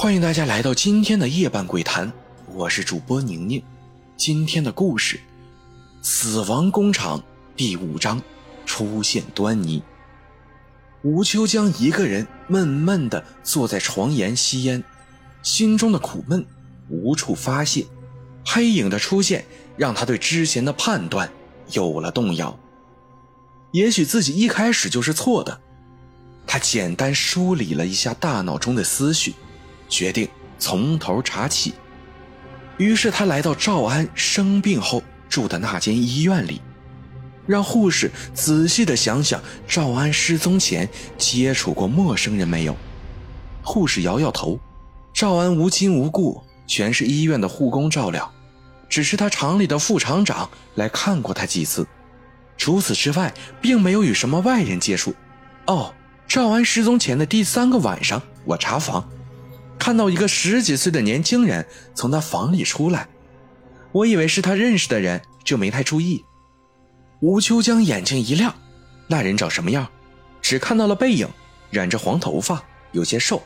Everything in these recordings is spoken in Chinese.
欢迎大家来到今天的夜半鬼谈，我是主播宁宁。今天的故事《死亡工厂》第五章出现端倪。吴秋江一个人闷闷地坐在床沿吸烟，心中的苦闷无处发泄。黑影的出现让他对之前的判断有了动摇。也许自己一开始就是错的。他简单梳理了一下大脑中的思绪。决定从头查起，于是他来到赵安生病后住的那间医院里，让护士仔细的想想赵安失踪前接触过陌生人没有。护士摇摇头，赵安无亲无故，全是医院的护工照料，只是他厂里的副厂长来看过他几次，除此之外，并没有与什么外人接触。哦，赵安失踪前的第三个晚上，我查房。看到一个十几岁的年轻人从他房里出来，我以为是他认识的人，就没太注意。吴秋江眼睛一亮，那人长什么样？只看到了背影，染着黄头发，有些瘦。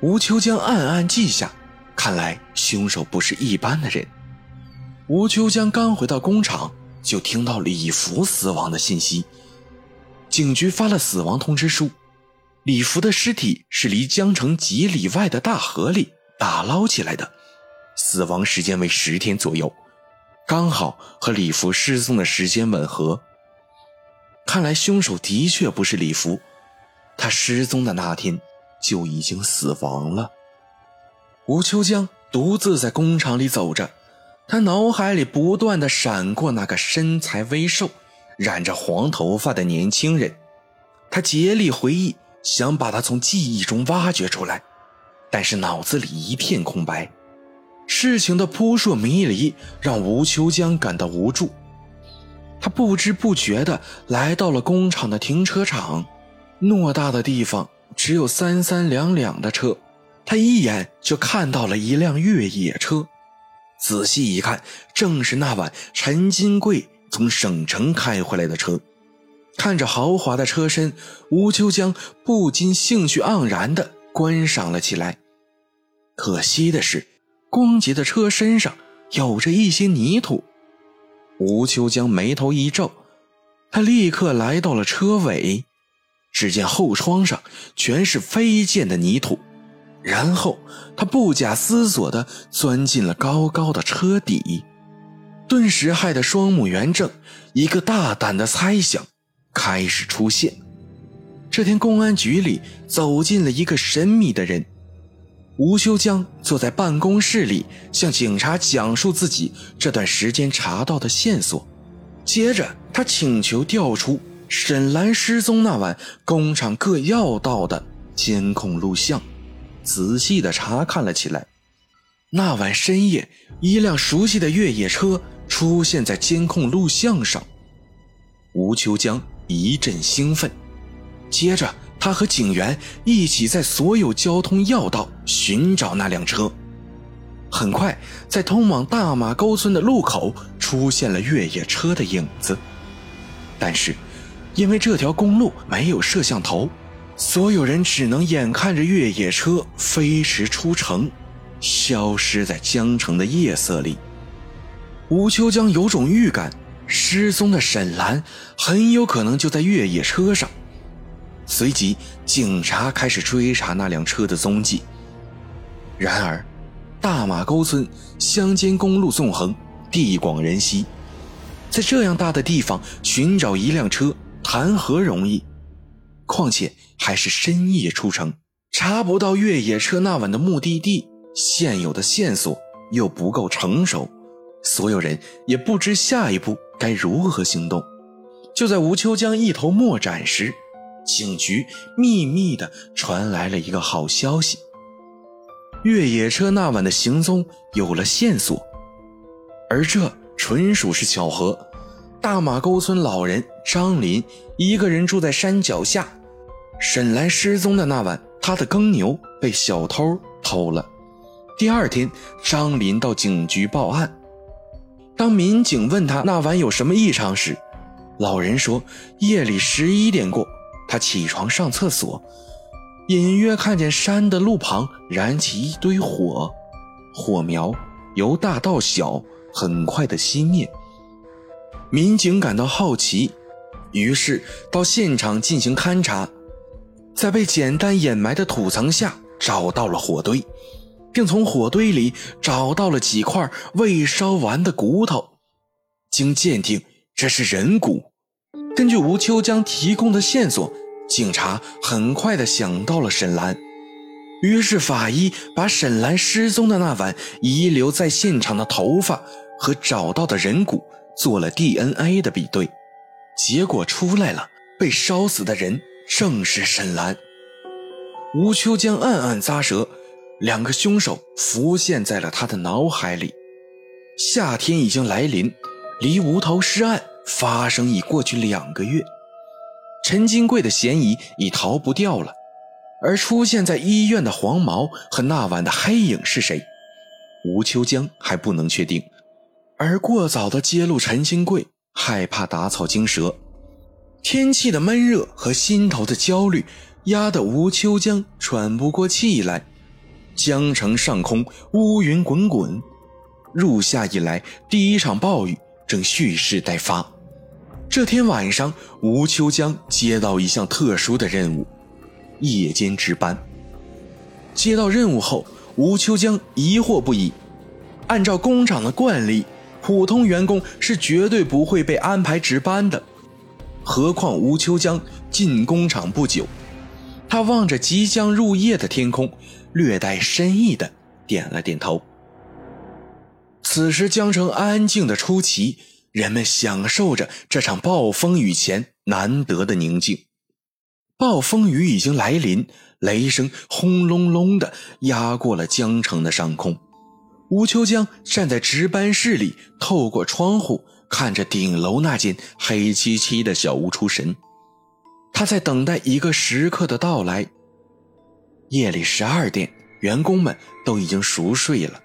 吴秋江暗暗记下，看来凶手不是一般的人。吴秋江刚回到工厂，就听到李福死亡的信息，警局发了死亡通知书。李福的尸体是离江城几里外的大河里打捞起来的，死亡时间为十天左右，刚好和李福失踪的时间吻合。看来凶手的确不是李福，他失踪的那天就已经死亡了。吴秋江独自在工厂里走着，他脑海里不断的闪过那个身材微瘦、染着黄头发的年轻人，他竭力回忆。想把他从记忆中挖掘出来，但是脑子里一片空白。事情的扑朔迷离让吴秋江感到无助。他不知不觉地来到了工厂的停车场，偌大的地方只有三三两两的车，他一眼就看到了一辆越野车。仔细一看，正是那晚陈金贵从省城开回来的车。看着豪华的车身，吴秋江不禁兴趣盎然地观赏了起来。可惜的是，光洁的车身上有着一些泥土。吴秋江眉头一皱，他立刻来到了车尾，只见后窗上全是飞溅的泥土。然后他不假思索地钻进了高高的车底，顿时害得双目圆睁，一个大胆的猜想。开始出现。这天，公安局里走进了一个神秘的人。吴修江坐在办公室里，向警察讲述自己这段时间查到的线索。接着，他请求调出沈兰失踪那晚工厂各要道的监控录像，仔细的查看了起来。那晚深夜，一辆熟悉的越野车出现在监控录像上。吴秋江。一阵兴奋，接着他和警员一起在所有交通要道寻找那辆车。很快，在通往大马沟村的路口出现了越野车的影子，但是因为这条公路没有摄像头，所有人只能眼看着越野车飞驰出城，消失在江城的夜色里。吴秋江有种预感。失踪的沈兰很有可能就在越野车上。随即，警察开始追查那辆车的踪迹。然而，大马沟村乡间公路纵横，地广人稀，在这样大的地方寻找一辆车谈何容易？况且还是深夜出城，查不到越野车那晚的目的地，现有的线索又不够成熟，所有人也不知下一步。该如何行动？就在吴秋江一头莫展时，警局秘密地传来了一个好消息：越野车那晚的行踪有了线索。而这纯属是巧合。大马沟村老人张林一个人住在山脚下。沈兰失踪的那晚，他的耕牛被小偷偷了。第二天，张林到警局报案。当民警问他那晚有什么异常时，老人说夜里十一点过，他起床上厕所，隐约看见山的路旁燃起一堆火，火苗由大到小，很快的熄灭。民警感到好奇，于是到现场进行勘查，在被简单掩埋的土层下找到了火堆，并从火堆里找到了几块未烧完的骨头。经鉴定，这是人骨。根据吴秋江提供的线索。警察很快的想到了沈兰，于是法医把沈兰失踪的那晚遗留在现场的头发和找到的人骨做了 DNA 的比对，结果出来了，被烧死的人正是沈兰。吴秋江暗暗咂舌，两个凶手浮现在了他的脑海里。夏天已经来临，离无头尸案发生已过去两个月。陈金贵的嫌疑已逃不掉了，而出现在医院的黄毛和那晚的黑影是谁？吴秋江还不能确定。而过早的揭露陈金贵，害怕打草惊蛇。天气的闷热和心头的焦虑，压得吴秋江喘不过气来。江城上空乌云滚滚，入夏以来第一场暴雨正蓄势待发。这天晚上，吴秋江接到一项特殊的任务——夜间值班。接到任务后，吴秋江疑惑不已。按照工厂的惯例，普通员工是绝对不会被安排值班的。何况吴秋江进工厂不久，他望着即将入夜的天空，略带深意的点了点头。此时，江城安静的出奇。人们享受着这场暴风雨前难得的宁静。暴风雨已经来临，雷声轰隆隆的压过了江城的上空。吴秋江站在值班室里，透过窗户看着顶楼那间黑漆漆的小屋出神。他在等待一个时刻的到来。夜里十二点，员工们都已经熟睡了。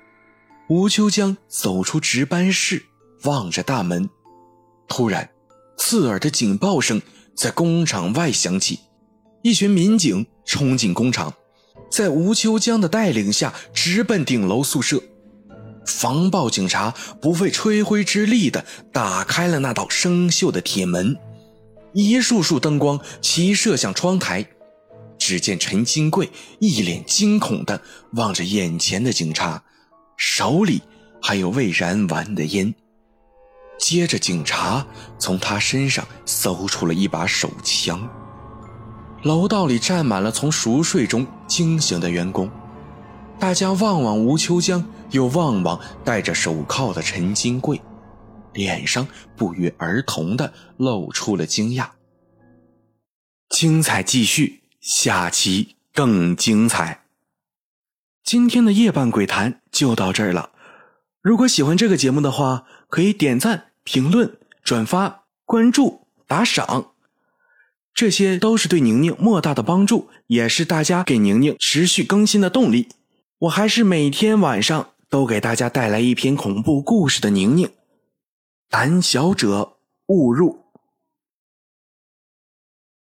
吴秋江走出值班室。望着大门，突然，刺耳的警报声在工厂外响起。一群民警冲进工厂，在吴秋江的带领下直奔顶楼宿舍。防暴警察不费吹灰之力地打开了那道生锈的铁门，一束束灯光齐射向窗台。只见陈金贵一脸惊恐地望着眼前的警察，手里还有未燃完的烟。接着，警察从他身上搜出了一把手枪。楼道里站满了从熟睡中惊醒的员工，大家望望吴秋江，又望望戴着手铐的陈金贵，脸上不约而同的露出了惊讶。精彩继续，下期更精彩。今天的夜半鬼谈就到这儿了。如果喜欢这个节目的话，可以点赞、评论、转发、关注、打赏，这些都是对宁宁莫大的帮助，也是大家给宁宁持续更新的动力。我还是每天晚上都给大家带来一篇恐怖故事的宁宁，胆小者勿入。